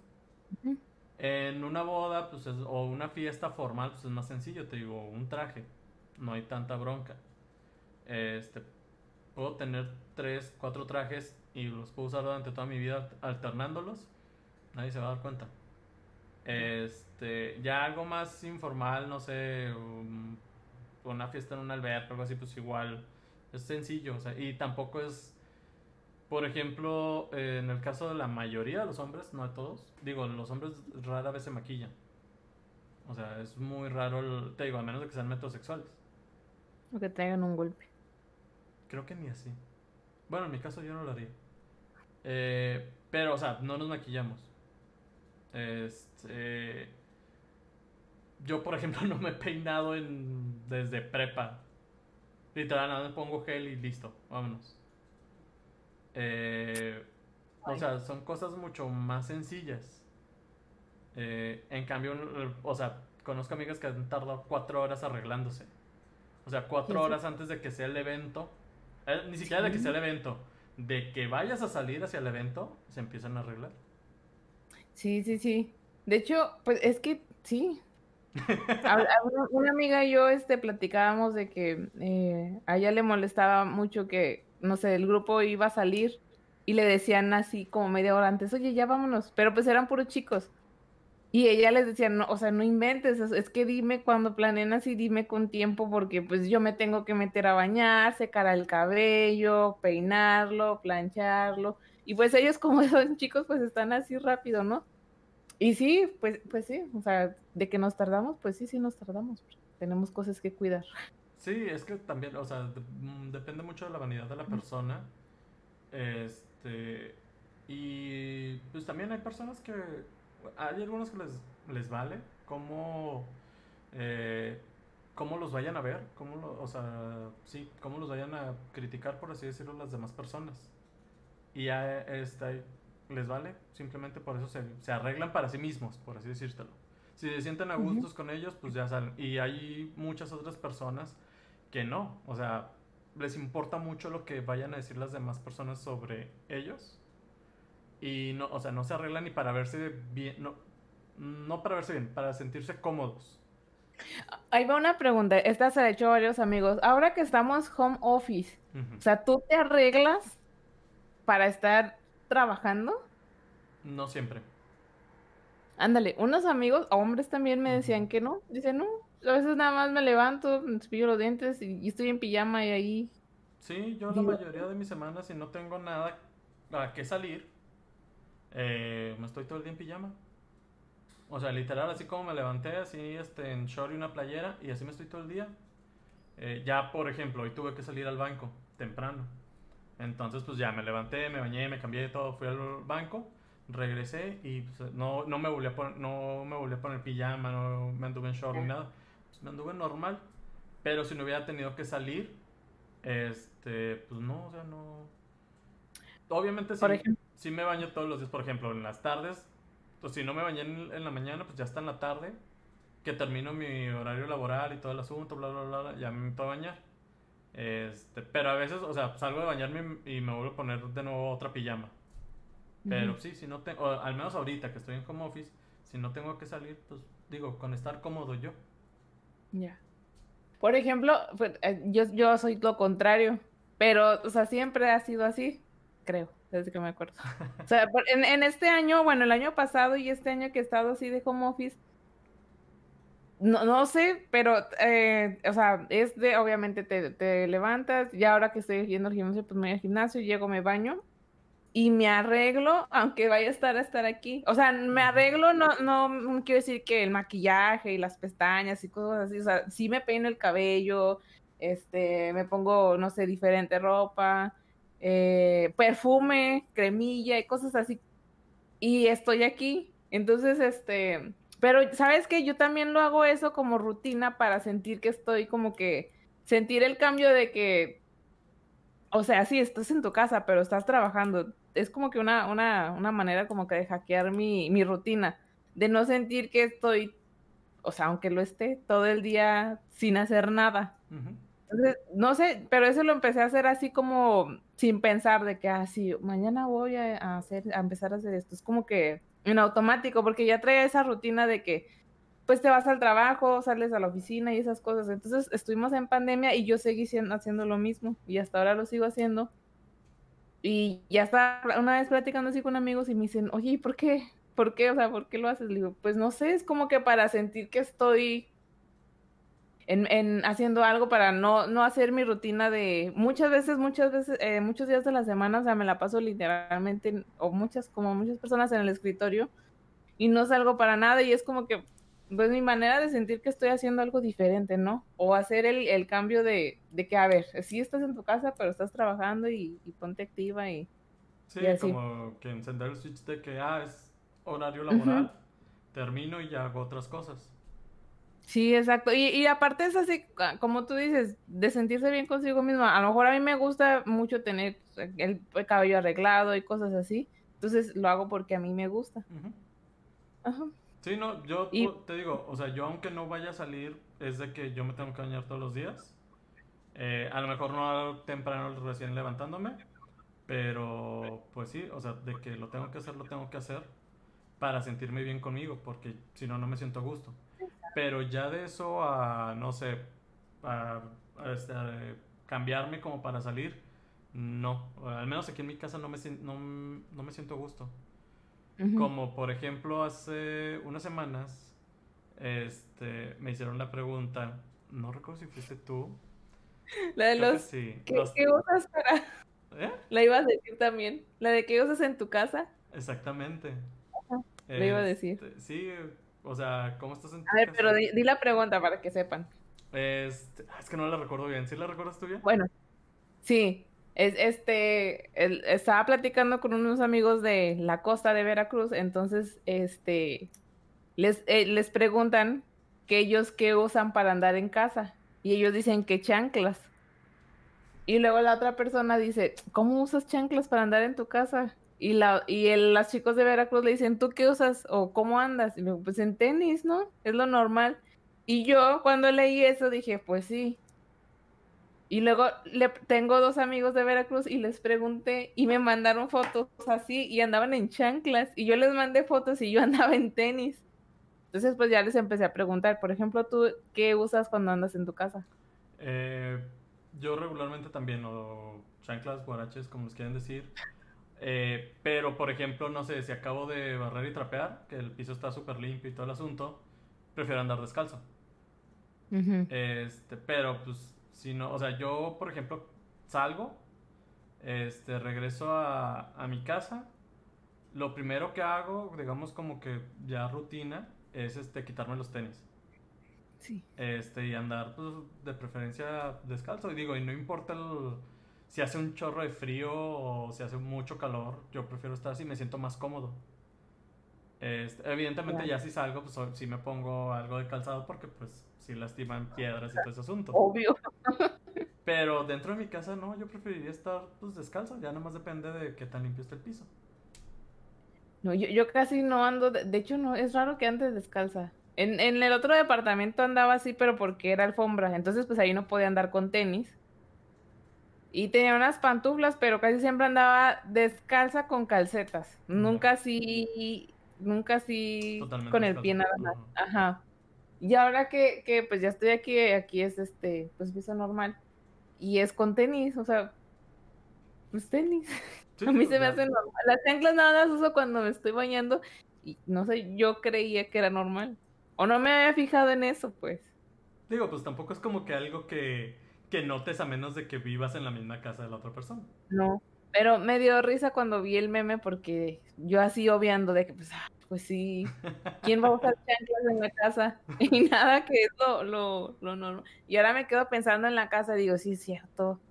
En una boda, pues, o una fiesta formal, pues es más sencillo, te digo, un traje, no hay tanta bronca. Este, puedo tener tres, cuatro trajes y los puedo usar durante toda mi vida alternándolos nadie se va a dar cuenta. Este, ya algo más informal, no sé, una fiesta en un albergue, algo así, pues igual, es sencillo, o sea, y tampoco es, por ejemplo, en el caso de la mayoría de los hombres, no de todos, digo, los hombres rara vez se maquillan. O sea, es muy raro, el, te digo, a menos de que sean metrosexuales. O que tengan un golpe. Creo que ni así. Bueno, en mi caso yo no lo haría. Eh, pero, o sea, no nos maquillamos. Este. Yo, por ejemplo, no me he peinado en, desde prepa. Literal, nada me pongo gel y listo, vámonos. Eh, o sea, son cosas mucho más sencillas. Eh, en cambio, o sea, conozco amigas que han tardado cuatro horas arreglándose. O sea, cuatro horas antes de que sea el evento. Eh, ni siquiera de que sea el evento. De que vayas a salir hacia el evento, se empiezan a arreglar. Sí, sí, sí. De hecho, pues es que sí. una, amiga y yo este, platicábamos de que eh, a ella le molestaba mucho que, no sé, el grupo iba a salir y le decían así como media hora antes, oye, ya vámonos, pero pues eran puros chicos. Y ella les decía, no, o sea, no inventes, es que dime cuando planeen así, dime con tiempo, porque pues yo me tengo que meter a bañar, secar el cabello, peinarlo, plancharlo. Y pues ellos como son chicos, pues están así rápido, ¿no? Y sí, pues, pues sí, o sea, de que nos tardamos, pues sí, sí nos tardamos. Tenemos cosas que cuidar. Sí, es que también, o sea, mm, depende mucho de la vanidad de la persona. Este. Y pues también hay personas que. Hay algunos que les, les vale. Como. Eh, cómo los vayan a ver, cómo lo, o sea, sí, cómo los vayan a criticar, por así decirlo, las demás personas. Y ya está, les vale, simplemente por eso se, se arreglan para sí mismos, por así decírtelo. Si se sienten a gustos con ellos, pues ya salen. Y hay muchas otras personas que no, o sea, les importa mucho lo que vayan a decir las demás personas sobre ellos. Y no, o sea, no se arreglan ni para verse bien, no, no para verse bien, para sentirse cómodos. Ahí va una pregunta, esta se ha hecho varios amigos. Ahora que estamos home office, o sea, ¿tú te arreglas para estar trabajando? No siempre. Ándale, unos amigos, hombres también me decían que no. Dicen, no, a veces nada más me levanto, me cepillo los dientes y, estoy en pijama y ahí. Sí, yo la mayoría de mis semanas, si no tengo nada a qué salir, eh, me estoy todo el día en pijama. O sea, literal, así como me levanté, así este, en short y una playera, y así me estoy todo el día. Eh, ya, por ejemplo, hoy tuve que salir al banco temprano. Entonces, pues ya me levanté, me bañé, me cambié de todo, fui al banco, regresé y pues, no, no, me volví a poner, no me volví a poner pijama, no me anduve en short ni nada. Pues me anduve normal. Pero si no hubiera tenido que salir, este, pues no, o sea, no. Obviamente sí, sí me baño todos los días, por ejemplo, en las tardes pues si no me bañé en, la mañana, pues ya está en la tarde, que termino mi horario laboral y todo el asunto, bla, bla, bla, ya me puedo bañar. Este, pero a veces, o sea, salgo de bañarme y me vuelvo a poner de nuevo otra pijama. Pero sí, si no tengo, al menos ahorita que estoy en home office, si no tengo que salir, pues digo, con estar cómodo yo. Ya. Por ejemplo, pues, eh, yo, yo soy lo contrario, pero, o sea, siempre ha sido así, creo desde que me acuerdo. O sea, en, este año, bueno, el año pasado y este año que he estado así de home office, no, no sé, pero, eh, o sea, es de, obviamente te, te, levantas, ya ahora que estoy yendo al gimnasio, pues me voy al gimnasio, llego, me baño y me arreglo, aunque vaya a estar a estar aquí. O sea, me arreglo, no, no, quiero decir que el maquillaje y las pestañas y cosas así, o sea, sí me peino el cabello, este, me pongo, no sé, diferente ropa, eh, perfume, cremilla y cosas así. Y estoy aquí. Entonces, este, pero sabes que yo también lo hago eso como rutina para sentir que estoy como que, sentir el cambio de que, o sea, sí, estás en tu casa, pero estás trabajando. Es como que una, una, una manera como que de hackear mi, mi rutina, de no sentir que estoy, o sea, aunque lo esté todo el día sin hacer nada. Entonces, no sé, pero eso lo empecé a hacer así como sin pensar de que, ah, sí, mañana voy a, hacer, a empezar a hacer esto. Es como que en automático, porque ya traía esa rutina de que, pues te vas al trabajo, sales a la oficina y esas cosas. Entonces, estuvimos en pandemia y yo seguí haciendo lo mismo y hasta ahora lo sigo haciendo. Y ya está una vez platicando así con amigos y me dicen, oye, ¿por qué? ¿Por qué? O sea, ¿por qué lo haces? Le digo, pues no sé, es como que para sentir que estoy en, haciendo algo para no, no hacer mi rutina de muchas veces, muchas veces, eh, muchos días de la semana, o sea, me la paso literalmente, o muchas, como muchas personas en el escritorio, y no salgo para nada, y es como que, pues mi manera de sentir que estoy haciendo algo diferente, ¿no? O hacer el, cambio de, de, que, a ver, sí estás en tu casa, pero estás trabajando y, ponte activa y... Sí, como que encender el switch de que, ah, es horario laboral, termino y ya hago otras cosas. Sí, exacto. Y, y, aparte es así, ah, como tú dices, de sentirse bien consigo mismo. A lo mejor a mí me gusta mucho tener el, cabello arreglado y cosas así. Entonces lo hago porque a mí me gusta. Ajá. Sí, no, yo te digo, o sea, yo aunque no vaya a salir, es de que yo me tengo que bañar todos los días. Eh, a lo mejor no temprano recién levantándome, pero pues sí, o sea, de que lo tengo que hacer, lo tengo que hacer para sentirme bien conmigo, porque si no, no me siento a gusto. Pero ya de eso a, no sé, a, este, cambiarme como para salir, no. Al menos aquí en mi casa no me, no, no me siento a gusto. Como por ejemplo hace unas semanas este, me hicieron la pregunta, no recuerdo si fuiste tú. La de los... ¿Qué, usas para...? ¿Eh? La ibas a decir también. La de qué usas en tu casa. Exactamente. Le iba a decir. Este, sí, o sea, ¿cómo estás en tu A ver, pero di, la pregunta para que sepan. Este, ah, es que no la recuerdo bien. ¿Sí la recuerdas tú bien? Bueno, sí. Es, este, estaba platicando con unos amigos de la costa de Veracruz, entonces, este, les, eh, les preguntan que ellos qué usan para andar en casa. Y ellos dicen que chanclas. Y luego la otra persona dice, ¿cómo usas chanclas para andar en tu casa? Y, la, y el, las chicos de Veracruz le dicen, ¿tú qué usas o cómo andas? Y me pues en tenis, ¿no? Es lo normal. Y yo cuando leí eso dije, pues sí. Y luego le, tengo dos amigos de Veracruz y les pregunté y me mandaron fotos así y andaban en chanclas y yo les mandé fotos y yo andaba en tenis. Entonces pues ya les empecé a preguntar, por ejemplo, ¿tú qué usas cuando andas en tu casa? Eh, yo regularmente también, o chanclas, guaraches, como les quieren decir. Eh, pero, por ejemplo, no sé, si acabo de barrer y trapear, que el piso está súper limpio y todo el asunto, prefiero andar descalzo. Este, pero, pues, si no, o sea, yo, por ejemplo, salgo, este, regreso a, a mi casa, lo primero que hago, digamos como que ya rutina, es este, quitarme los tenis. Este, y andar, pues, de preferencia descalzo. Y digo, y no importa si hace un chorro de frío o si hace mucho calor, yo prefiero estar así, me siento más cómodo. Este, evidentemente ya si salgo, pues sí me pongo algo de calzado porque pues si lastiman piedras y todo ese asunto. Obvio. Pero dentro de mi casa no, yo preferiría estar pues descalzo, ya nomás depende de qué tan limpio esté el piso. No, yo, yo casi no ando, de hecho no, es raro que antes descalza. En, en, el otro departamento andaba así, pero porque era alfombra. Entonces, pues ahí no podía andar con tenis. Y tenía unas pantuflas, pero casi siempre andaba descalza con calcetas. Nunca así, nunca así con el pie nada más. Ajá. Y ahora que, que, pues ya estoy aquí, aquí es este, pues piso normal. Y es con tenis, o sea, pues tenis. a mí se me hace normal. Las chanclas nada más uso cuando me estoy bañando. Y no sé, yo creía que era normal. O no me había fijado en eso, pues. Digo, pues tampoco es como que algo que, que notes a menos de que vivas en la misma casa de la otra persona. No, pero me dio risa cuando vi el meme porque yo así obviando de que, pues, ah, pues sí, ¿quién va a usar chanclas en la casa? Y nada que es lo, lo, lo normal. Y ahora me quedo pensando en la casa y digo, sí, es cierto.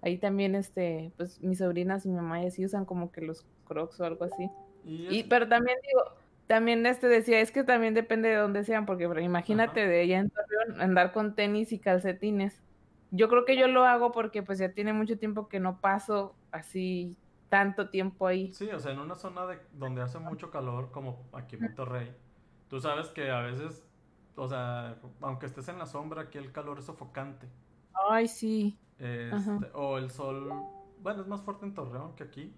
Ahí también, este, pues mis sobrinas y mi mamá sí usan como que los crocs o algo así. y pero también digo, también este decía, es que también depende de dónde sean, porque imagínate de ella en Torreón andar con tenis y calcetines. Yo creo que yo lo hago porque pues ya tiene mucho tiempo que no paso así tanto tiempo ahí. Sí, o sea, en una zona de, donde hace mucho calor, como aquí en Monterrey, tú sabes que a veces, o sea, aunque estés en la sombra, aquí el calor es sofocante. Ay, sí. Este, o el sol, bueno, es más fuerte en Torreón que aquí,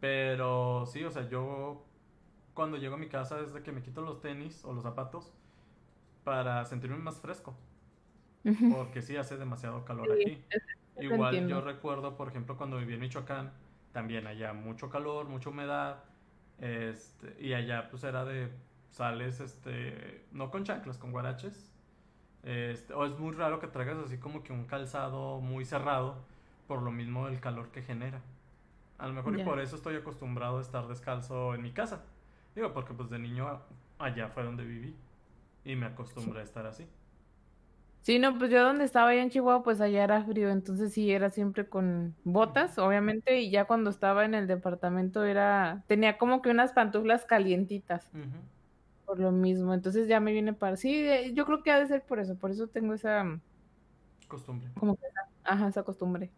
pero sí, o sea, yo cuando llego a mi casa es de que me quito los tenis o los zapatos para sentirme más fresco. Porque sí hace demasiado calor aquí. Igual yo recuerdo, por ejemplo, cuando viví en Michoacán, también allá mucho calor, mucha humedad. Este, y allá pues era de sales, este, no con chanclas, con guaraches. Este, o es muy raro que traigas así como que un calzado muy cerrado por lo mismo del calor que genera. A lo mejor y por eso estoy acostumbrado a estar descalzo en mi casa. Digo, porque pues de niño allá fue donde viví y me acostumbré a estar así. Sí, no, pues yo donde estaba allá en Chihuahua, pues allá era frío, entonces sí, era siempre con botas, obviamente, y ya cuando estaba en el departamento era, tenía como que unas pantuflas calientitas, por lo mismo, entonces ya me viene para, sí, eh, yo creo que ha de ser por eso, por eso tengo esa costumbre. Como que, ajá, esa costumbre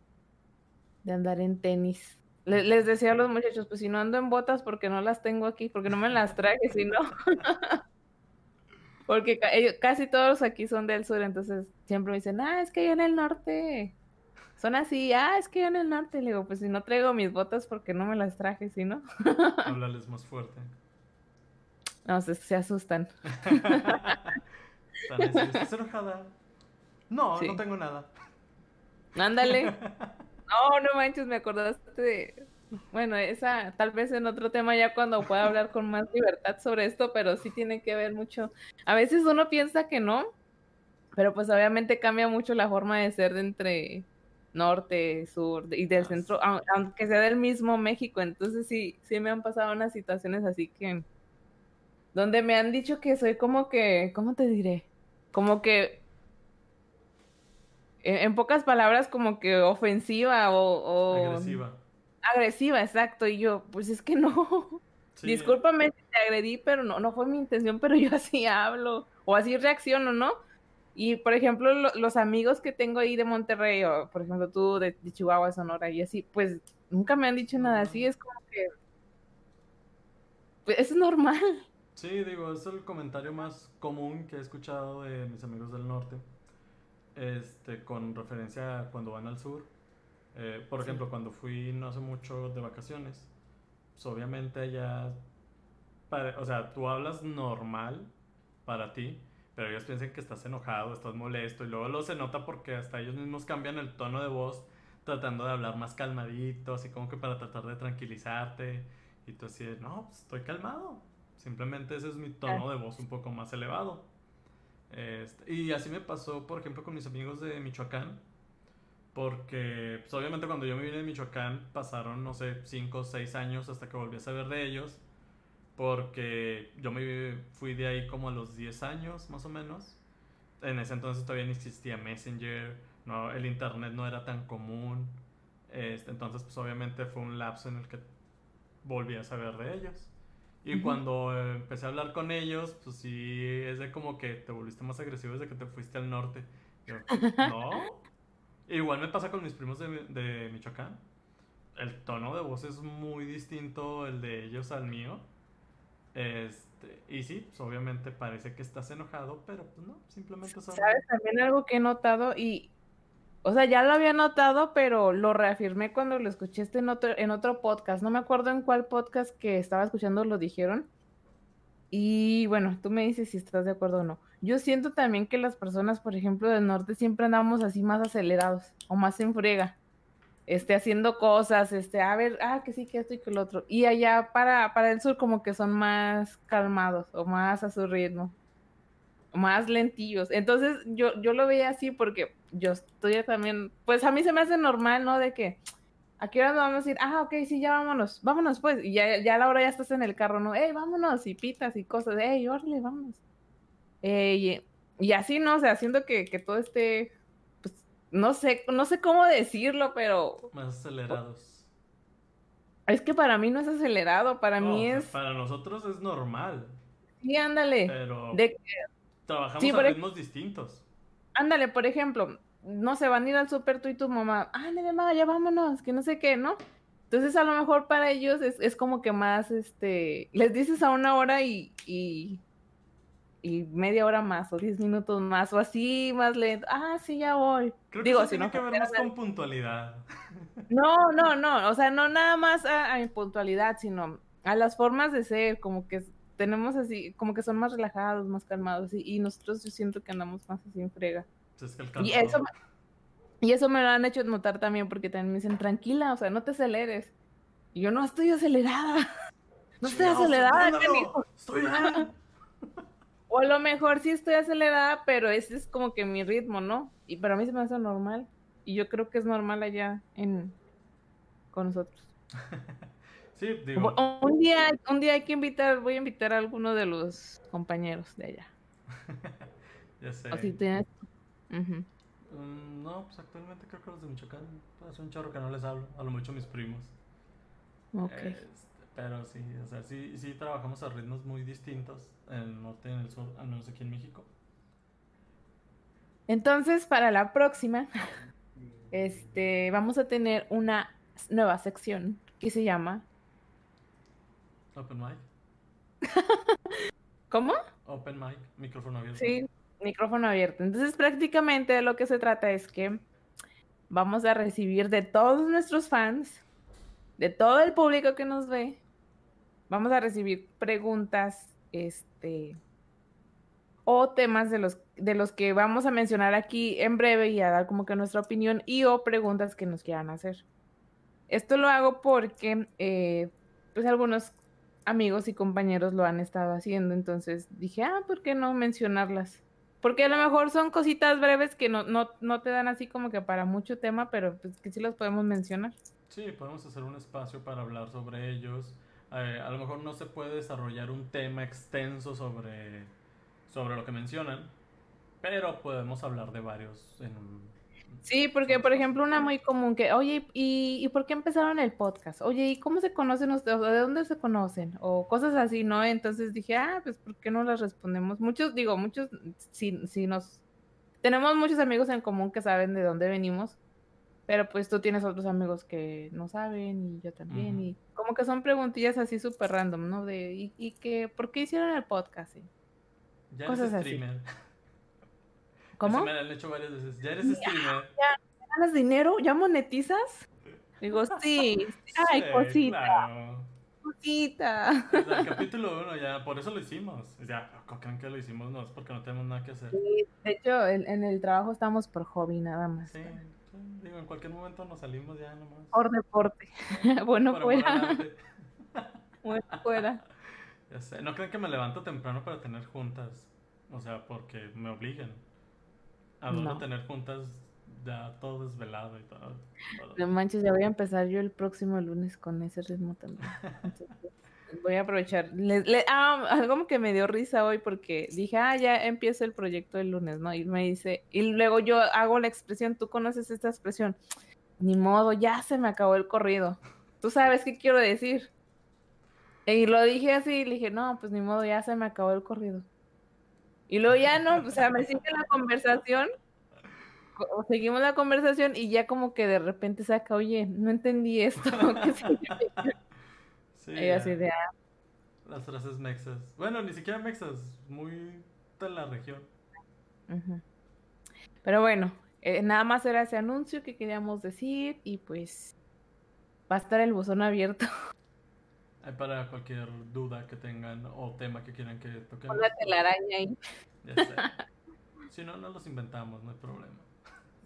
de andar en tenis les decía a los muchachos, pues si no ando en botas porque no las tengo aquí, porque no me las traje, si no. porque casi todos aquí son del sur, entonces siempre me dicen, ah, es que yo en el norte son así, ah, es que yo en el norte. Le digo, pues si no traigo mis botas porque no me las traje, si no. Háblales más fuerte. No, se, se asustan. ¿Estás enojada? No, no tengo nada. Ándale. No, no manches, me acordaste de... Bueno, esa tal vez en otro tema ya cuando pueda hablar con más libertad sobre esto, pero sí tiene que ver mucho. A veces uno piensa que no, pero pues obviamente cambia mucho la forma de ser de entre norte, sur y del centro, aunque sea del mismo México. Entonces sí, sí me han pasado unas situaciones así que donde me han dicho que soy como que, ¿cómo te diré? Como que en, pocas palabras, como que ofensiva o, Agresiva. Agresiva, exacto. Y yo, pues es que no. Discúlpame si te agredí, pero no, no fue mi intención, pero yo así hablo o así reacciono, ¿no? Y por ejemplo, los amigos que tengo ahí de Monterrey, o por ejemplo tú de, Chihuahua, Sonora, y así, pues nunca me han dicho nada así, es como que. Pues, es normal. Sí, digo, es el comentario más común que he escuchado de mis amigos del norte. Este, con referencia a cuando van al sur. Eh, por ejemplo, cuando fui no hace mucho de vacaciones, pues obviamente allá. o sea, tú hablas normal para ti pero ellos piensan que estás enojado, estás molesto y luego lo se nota porque hasta ellos mismos cambian el tono de voz tratando de hablar más calmadito, así como que para tratar de tranquilizarte y tú así, no, pues, estoy calmado, simplemente ese es mi tono de voz un poco más elevado. Este, y así me pasó, por ejemplo, con mis amigos de Michoacán, porque pues, obviamente cuando yo me vine de Michoacán pasaron, no sé, 5 o 6 años hasta que volví a saber de ellos porque yo me fui de ahí como a los 10 años más o menos. En ese entonces todavía no existía Messenger, no, el internet no era tan común. Este, entonces pues obviamente fue un lapso en el que volví a saber de ellos. Y cuando empecé a hablar con ellos, pues sí, es de como que te volviste más agresivo desde que te fuiste al norte. Yo, no. Igual me pasa con mis primos de, de Michoacán. El tono de voz es muy distinto el de ellos al mío. Este, y sí, pues obviamente parece que estás enojado, pero pues no, simplemente son... ¿Sabes? También algo que he notado y, o sea, ya lo había notado, pero lo reafirmé cuando lo escuché este en otro, en otro podcast. No me acuerdo en cuál podcast que estaba escuchando lo dijeron. Y bueno, tú me dices si estás de acuerdo o no. Yo siento también que las personas, por ejemplo, del norte siempre andamos así más acelerados o más en friega este, haciendo cosas, este, a ver, ah, que sí, que esto y que el otro. Y allá para, para el sur como que son más calmados o más a su ritmo, más lentillos. Entonces yo, yo lo veía así porque yo estoy también, pues a mí se me hace normal, ¿no? De que, ¿a qué hora nos vamos a ir? Ah, ok, sí, ya vámonos, vámonos pues. Y ya, ya a la hora ya estás en el carro, ¿no? Ey, vámonos, y pitas y cosas, ey, órale, vámonos. Y, y, así, ¿no? O sea, haciendo que, que todo esté no sé, no sé cómo decirlo, pero... Más acelerados. Es que para mí no es acelerado, para mí es... Para nosotros es normal. Sí, ándale. Pero de... trabajamos a ritmos distintos. Ándale, por ejemplo, no se van a ir al súper tú y tu mamá. Ah, mamá, ya vámonos, que no sé qué, ¿no? Entonces a lo mejor para ellos es, es como que más, este, les dices a una hora y, y y media hora más o diez minutos más o así más lento. Ah, sí, ya voy. Creo que Digo, tiene que ver más con puntualidad. No, no, no, o sea, no nada más a, a puntualidad, sino a las formas de ser, como que tenemos así, como que son más relajados, más calmados y, y nosotros yo siento que andamos más así en frega. Y eso y eso me lo han hecho notar también porque también me dicen, tranquila, o sea, no te aceleres. Y yo no estoy acelerada. No estoy acelerada, Estoy o a lo mejor sí estoy acelerada, pero ese es como que mi ritmo, ¿no? Y para mí se me hace normal. Y yo creo que es normal allá en con nosotros. sí, digo. Un día, un día hay que invitar, voy a invitar a alguno de los compañeros de allá. ya sé. O si tienes... Mm, no, pues actualmente creo que los de Michoacán, pues, un chorro que no les hablo, a lo mucho mis primos. Ok. Este, pero sí, o sea, sí, sí trabajamos a ritmos muy distintos en el norte y en el sur, al menos aquí en México. Entonces, para la próxima, este, vamos a tener una nueva sección que se llama Open Mic. ¿Cómo? Open Mic, micrófono abierto. Sí, micrófono abierto. Entonces, prácticamente de lo que se trata es que vamos a recibir de todos nuestros fans, de todo el público que nos ve, vamos a recibir preguntas, este, o temas de los, de los que vamos a mencionar aquí en breve y a dar como que nuestra opinión y o preguntas que nos quieran hacer. Esto lo hago porque, eh, pues algunos amigos y compañeros lo han estado haciendo, entonces dije, ah, ¿por qué no mencionarlas? Porque a lo mejor son cositas breves que no, no, no te dan así como que para mucho tema, pero pues que sí los podemos mencionar. Sí, podemos hacer un espacio para hablar sobre ellos eh, a lo mejor no se puede desarrollar un tema extenso sobre, sobre lo que mencionan, pero podemos hablar de varios en Sí, porque por ejemplo una muy común que, oye, ¿y, ¿y por qué empezaron el podcast? Oye, ¿y cómo se conocen ustedes? ¿De dónde se conocen? O cosas así, ¿no? Entonces dije, ah, pues ¿por qué no las respondemos? Muchos, digo, muchos, si, si nos... Tenemos muchos amigos en común que saben de dónde venimos, pero pues tú tienes otros amigos que no saben y yo también. Y como que son preguntillas así súper random, ¿no? De, ¿y, y que, por qué hicieron el podcast? Ya Cosas streamer. Así. ¿Cómo? me han hecho varias veces. Ya eres streamer. ¿Ya, ganas dinero? ¿Ya monetizas? Digo, sí. Ay, cosita. Cosita. Desde el capítulo 1 ya, por eso lo hicimos. Ya, ¿creen que lo hicimos? No, es porque no tenemos nada que hacer. Sí, de hecho, en, el trabajo estamos por hobby nada más. Sí, digo, en cualquier momento nos salimos ya nomás. Por deporte. bueno, fuera. bueno, fuera. Ya sé, no creen que me levanto temprano para tener juntas. O sea, porque me obligan. A no, tener juntas ya todo desvelado y todo, No manches, ya voy a empezar yo el próximo lunes con ese ritmo también. Voy a aprovechar. ah, algo que me dio risa hoy porque dije, ah, ya empieza el proyecto el lunes, ¿no? Y me dice, y luego yo hago la expresión, tú conoces esta expresión. Ni modo, ya se me acabó el corrido. Tú sabes qué quiero decir. Y lo dije así, le dije, no, pues ni modo, ya se me acabó el corrido. Y luego ya no, o sea, me sigue la conversación, seguimos la conversación y ya como que de repente saca, oye, no entendí esto. sí, y así de, ah. Las frases mexas. Bueno, ni siquiera mexas, muy de la región. Pero bueno, eh, nada más era ese anuncio que queríamos decir y pues va a estar el buzón abierto. para cualquier duda que tengan o tema que quieran que toquemos. la telaraña ahí. Ya si no, no los inventamos, no hay problema.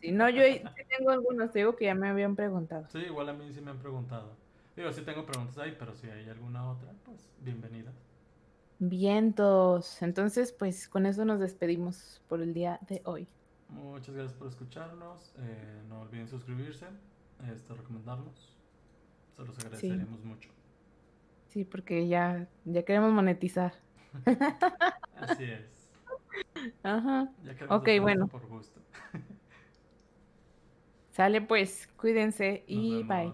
Si no, yo tengo algunos, te digo que ya me habían preguntado. Sí, igual a mí sí me han preguntado. Digo, sí tengo preguntas ahí, pero si hay alguna otra, pues bienvenida. Vientos. Entonces, pues con eso nos despedimos por el día de hoy. Muchas gracias por escucharnos. Eh, no olviden suscribirse, este, recomendarnos. Se los agradeceríamos mucho. Sí, porque ya, ya queremos monetizar. Así es. Ajá. ok, bueno. Por gusto. Sale pues, cuídense y bye.